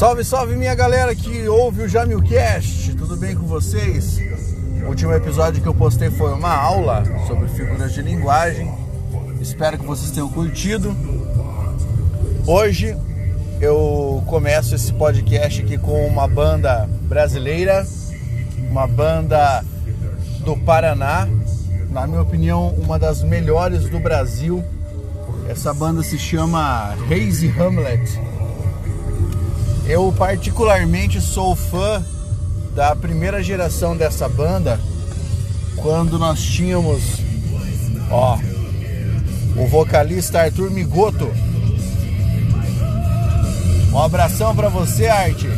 Salve, salve minha galera que ouve o Jamilcast, tudo bem com vocês? O último episódio que eu postei foi uma aula sobre figuras de linguagem. Espero que vocês tenham curtido. Hoje eu começo esse podcast aqui com uma banda brasileira, uma banda do Paraná, na minha opinião, uma das melhores do Brasil. Essa banda se chama Hazy Hamlet. Eu particularmente sou fã da primeira geração dessa banda, quando nós tínhamos, ó, o vocalista Arthur Migoto. Um abração para você, Arte.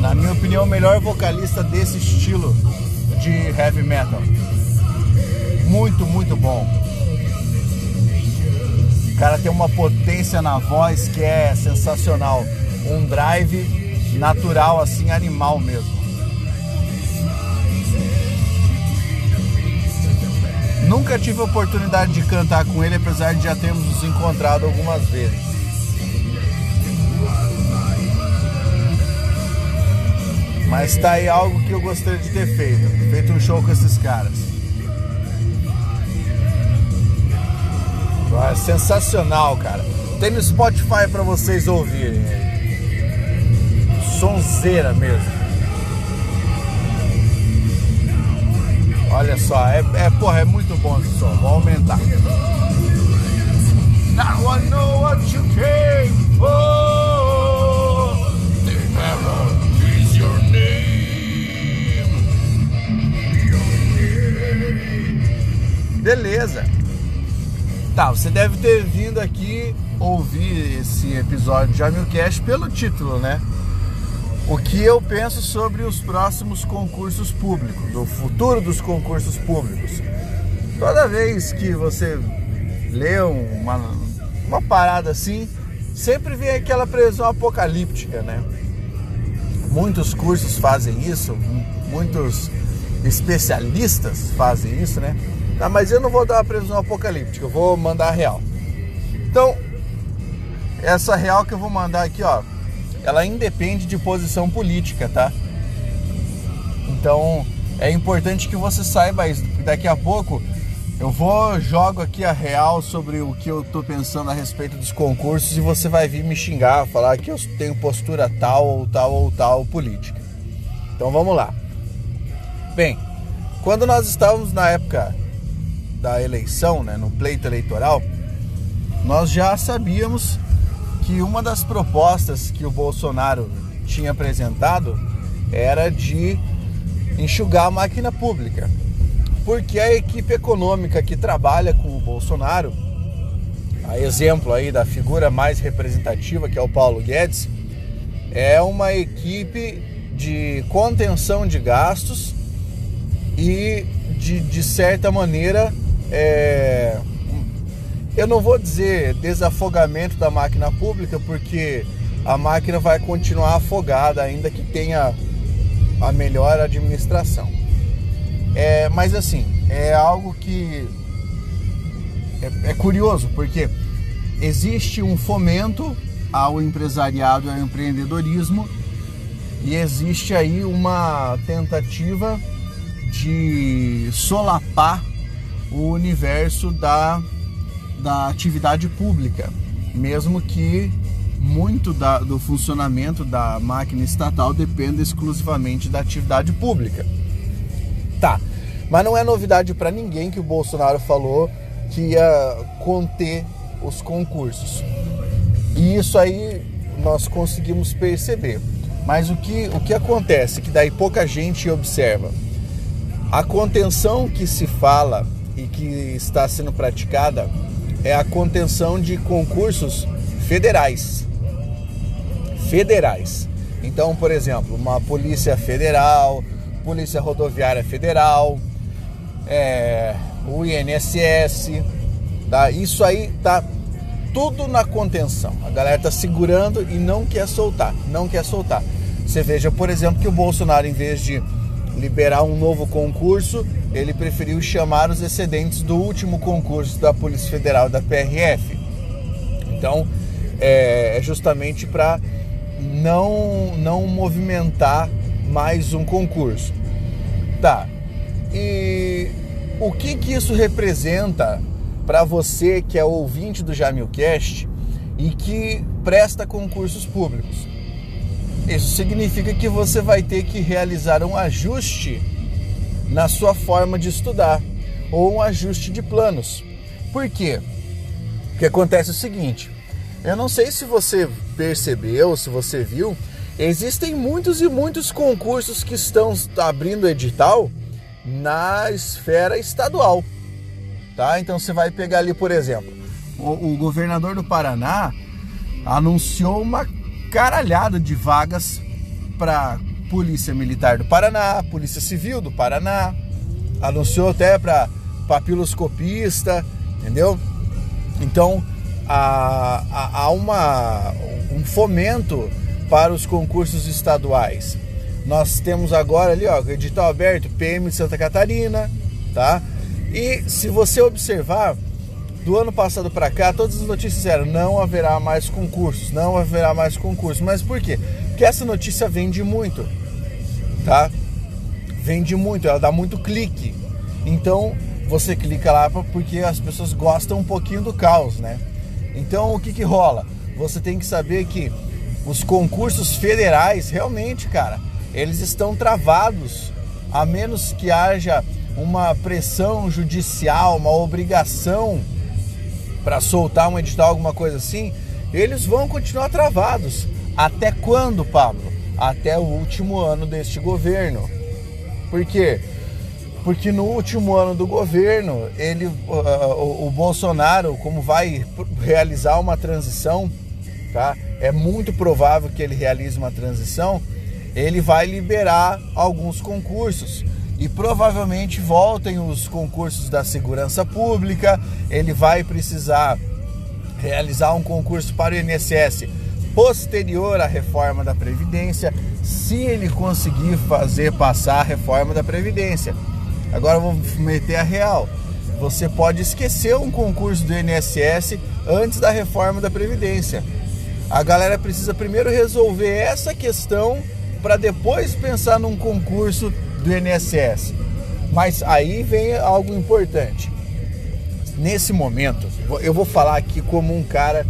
Na minha opinião, o melhor vocalista desse estilo de heavy metal. Muito, muito bom. O cara tem uma potência na voz que é sensacional. Um drive natural, assim, animal mesmo. Nunca tive oportunidade de cantar com ele, apesar de já termos nos encontrado algumas vezes. Mas tá aí algo que eu gostaria de ter feito. Feito um show com esses caras. Sensacional, cara. Tem no Spotify para vocês ouvirem. Sonzeira mesmo. Olha só, é, é, porra, é muito bom esse som. Vou aumentar. Now I know what you came for. Você deve ter vindo aqui ouvir esse episódio de Jamilcast pelo título, né? O que eu penso sobre os próximos concursos públicos, o futuro dos concursos públicos. Toda vez que você lê uma, uma parada assim, sempre vem aquela previsão apocalíptica, né? Muitos cursos fazem isso, muitos especialistas fazem isso, né? Tá, mas eu não vou dar uma previsão apocalíptica, eu vou mandar a real. Então, essa real que eu vou mandar aqui, ó, ela independe de posição política, tá? Então, é importante que você saiba isso. Daqui a pouco eu vou jogo aqui a real sobre o que eu tô pensando a respeito dos concursos e você vai vir me xingar, falar que eu tenho postura tal ou tal ou tal política. Então, vamos lá. Bem, quando nós estávamos na época da eleição, né, no pleito eleitoral, nós já sabíamos que uma das propostas que o Bolsonaro tinha apresentado era de enxugar a máquina pública. Porque a equipe econômica que trabalha com o Bolsonaro, a exemplo aí da figura mais representativa que é o Paulo Guedes, é uma equipe de contenção de gastos e de, de certa maneira é, eu não vou dizer desafogamento da máquina pública, porque a máquina vai continuar afogada, ainda que tenha a melhor administração. É, mas assim, é algo que é, é curioso, porque existe um fomento ao empresariado e ao empreendedorismo e existe aí uma tentativa de solapar o universo da, da atividade pública, mesmo que muito da, do funcionamento da máquina estatal dependa exclusivamente da atividade pública. Tá, mas não é novidade para ninguém que o Bolsonaro falou que ia conter os concursos. E isso aí nós conseguimos perceber. Mas o que, o que acontece, que daí pouca gente observa, a contenção que se fala e que está sendo praticada é a contenção de concursos federais. Federais. Então, por exemplo, uma polícia federal, polícia rodoviária federal, é, o INSS, tá? Isso aí tá tudo na contenção. A galera tá segurando e não quer soltar, não quer soltar. Você veja, por exemplo, que o Bolsonaro, em vez de liberar um novo concurso, ele preferiu chamar os excedentes do último concurso da Polícia Federal da PRF. Então, é, é justamente para não, não movimentar mais um concurso. Tá. E o que que isso representa para você que é ouvinte do Jamilcast e que presta concursos públicos? Isso significa que você vai ter que realizar um ajuste na sua forma de estudar ou um ajuste de planos. Por quê? Porque acontece o seguinte: eu não sei se você percebeu, se você viu, existem muitos e muitos concursos que estão abrindo edital na esfera estadual. Tá? Então você vai pegar ali, por exemplo, o, o governador do Paraná anunciou uma caralhada de vagas para Polícia Militar do Paraná, Polícia Civil do Paraná, anunciou até para papiloscopista, entendeu? Então há, há uma, um fomento para os concursos estaduais. Nós temos agora ali, ó, edital aberto, PM de Santa Catarina, tá? E se você observar, do ano passado para cá, todas as notícias eram não haverá mais concursos, não haverá mais concursos. Mas por quê? Porque essa notícia vende muito, tá? Vende muito, ela dá muito clique. Então você clica lá porque as pessoas gostam um pouquinho do caos, né? Então o que que rola? Você tem que saber que os concursos federais realmente, cara, eles estão travados, a menos que haja uma pressão judicial, uma obrigação para soltar um edital, alguma coisa assim, eles vão continuar travados. Até quando, Pablo? Até o último ano deste governo. Por quê? Porque no último ano do governo, ele, uh, o, o Bolsonaro, como vai realizar uma transição, tá? É muito provável que ele realize uma transição. Ele vai liberar alguns concursos e provavelmente voltem os concursos da segurança pública. Ele vai precisar realizar um concurso para o INSS posterior à reforma da Previdência, se ele conseguir fazer passar a reforma da Previdência. Agora vou meter a real. Você pode esquecer um concurso do INSS antes da reforma da Previdência. A galera precisa primeiro resolver essa questão para depois pensar num concurso do INSS. Mas aí vem algo importante. Nesse momento, eu vou falar aqui como um cara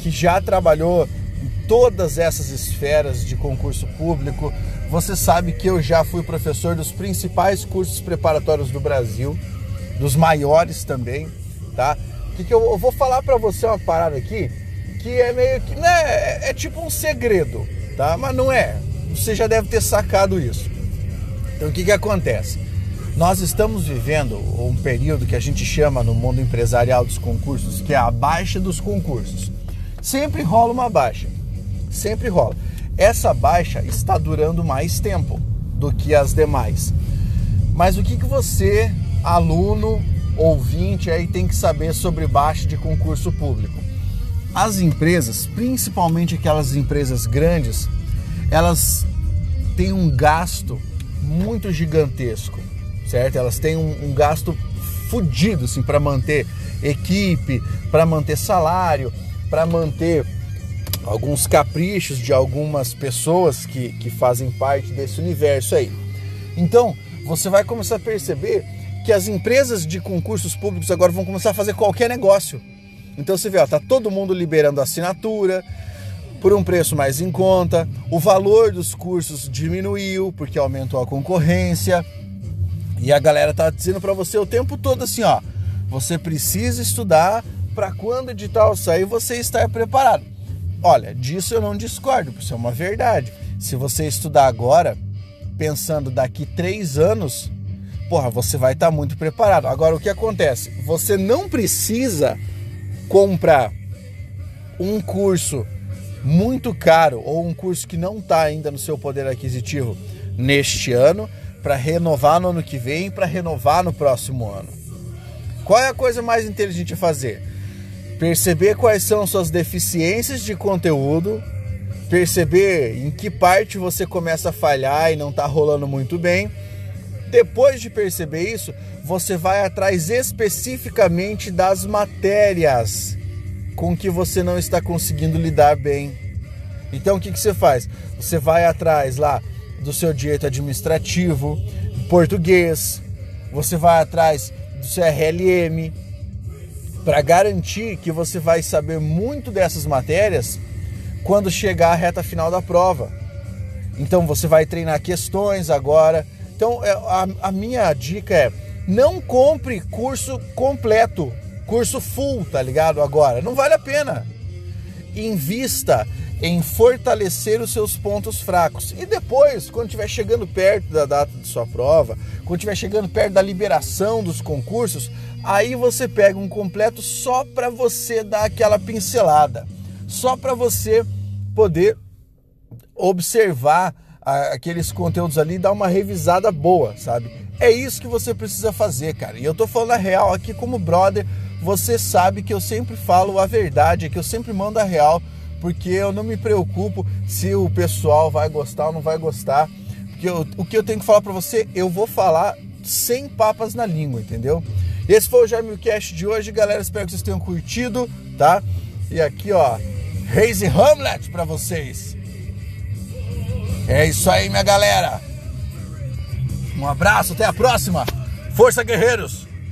que já trabalhou em todas essas esferas de concurso público. Você sabe que eu já fui professor dos principais cursos preparatórios do Brasil, dos maiores também, tá? Que, que eu, eu vou falar para você uma parada aqui que é meio que, né, é, é tipo um segredo, tá? Mas não é. Você já deve ter sacado isso. Então o que, que acontece? Nós estamos vivendo um período que a gente chama no mundo empresarial dos concursos, que é a baixa dos concursos. Sempre rola uma baixa, sempre rola. Essa baixa está durando mais tempo do que as demais. Mas o que, que você, aluno, ouvinte, aí tem que saber sobre baixa de concurso público? As empresas, principalmente aquelas empresas grandes, elas têm um gasto muito gigantesco, certo? Elas têm um, um gasto fudido assim, para manter equipe, para manter salário, para manter alguns caprichos de algumas pessoas que, que fazem parte desse universo aí. Então, você vai começar a perceber que as empresas de concursos públicos agora vão começar a fazer qualquer negócio. Então você vê, ó, tá todo mundo liberando assinatura, por um preço mais em conta, o valor dos cursos diminuiu porque aumentou a concorrência. E a galera tá dizendo para você o tempo todo assim, ó, você precisa estudar para quando o edital sair você estar preparado. Olha, disso eu não discordo, isso é uma verdade. Se você estudar agora, pensando daqui três anos, porra, você vai estar tá muito preparado. Agora, o que acontece? Você não precisa comprar um curso muito caro ou um curso que não está ainda no seu poder aquisitivo neste ano para renovar no ano que vem, para renovar no próximo ano. Qual é a coisa mais inteligente a fazer? Perceber quais são suas deficiências de conteúdo, perceber em que parte você começa a falhar e não está rolando muito bem. Depois de perceber isso, você vai atrás especificamente das matérias com que você não está conseguindo lidar bem. Então o que, que você faz? Você vai atrás lá do seu direito administrativo, português, você vai atrás do seu RLM, para garantir que você vai saber muito dessas matérias quando chegar a reta final da prova. Então você vai treinar questões agora. Então é, a, a minha dica é não compre curso completo, curso full, tá ligado? Agora, não vale a pena. Invista em fortalecer os seus pontos fracos. E depois, quando estiver chegando perto da data de sua prova, quando estiver chegando perto da liberação dos concursos, aí você pega um completo só para você dar aquela pincelada, só para você poder observar aqueles conteúdos ali e dar uma revisada boa, sabe? É isso que você precisa fazer, cara. E eu tô falando a real aqui como brother, você sabe que eu sempre falo a verdade, que eu sempre mando a real, porque eu não me preocupo se o pessoal vai gostar ou não vai gostar. Porque eu, o que eu tenho que falar para você, eu vou falar sem papas na língua, entendeu? Esse foi o Jaime de hoje, galera. Espero que vocês tenham curtido, tá? E aqui, ó, Raise Hamlet para vocês. É isso aí, minha galera. Um abraço, até a próxima. Força, guerreiros!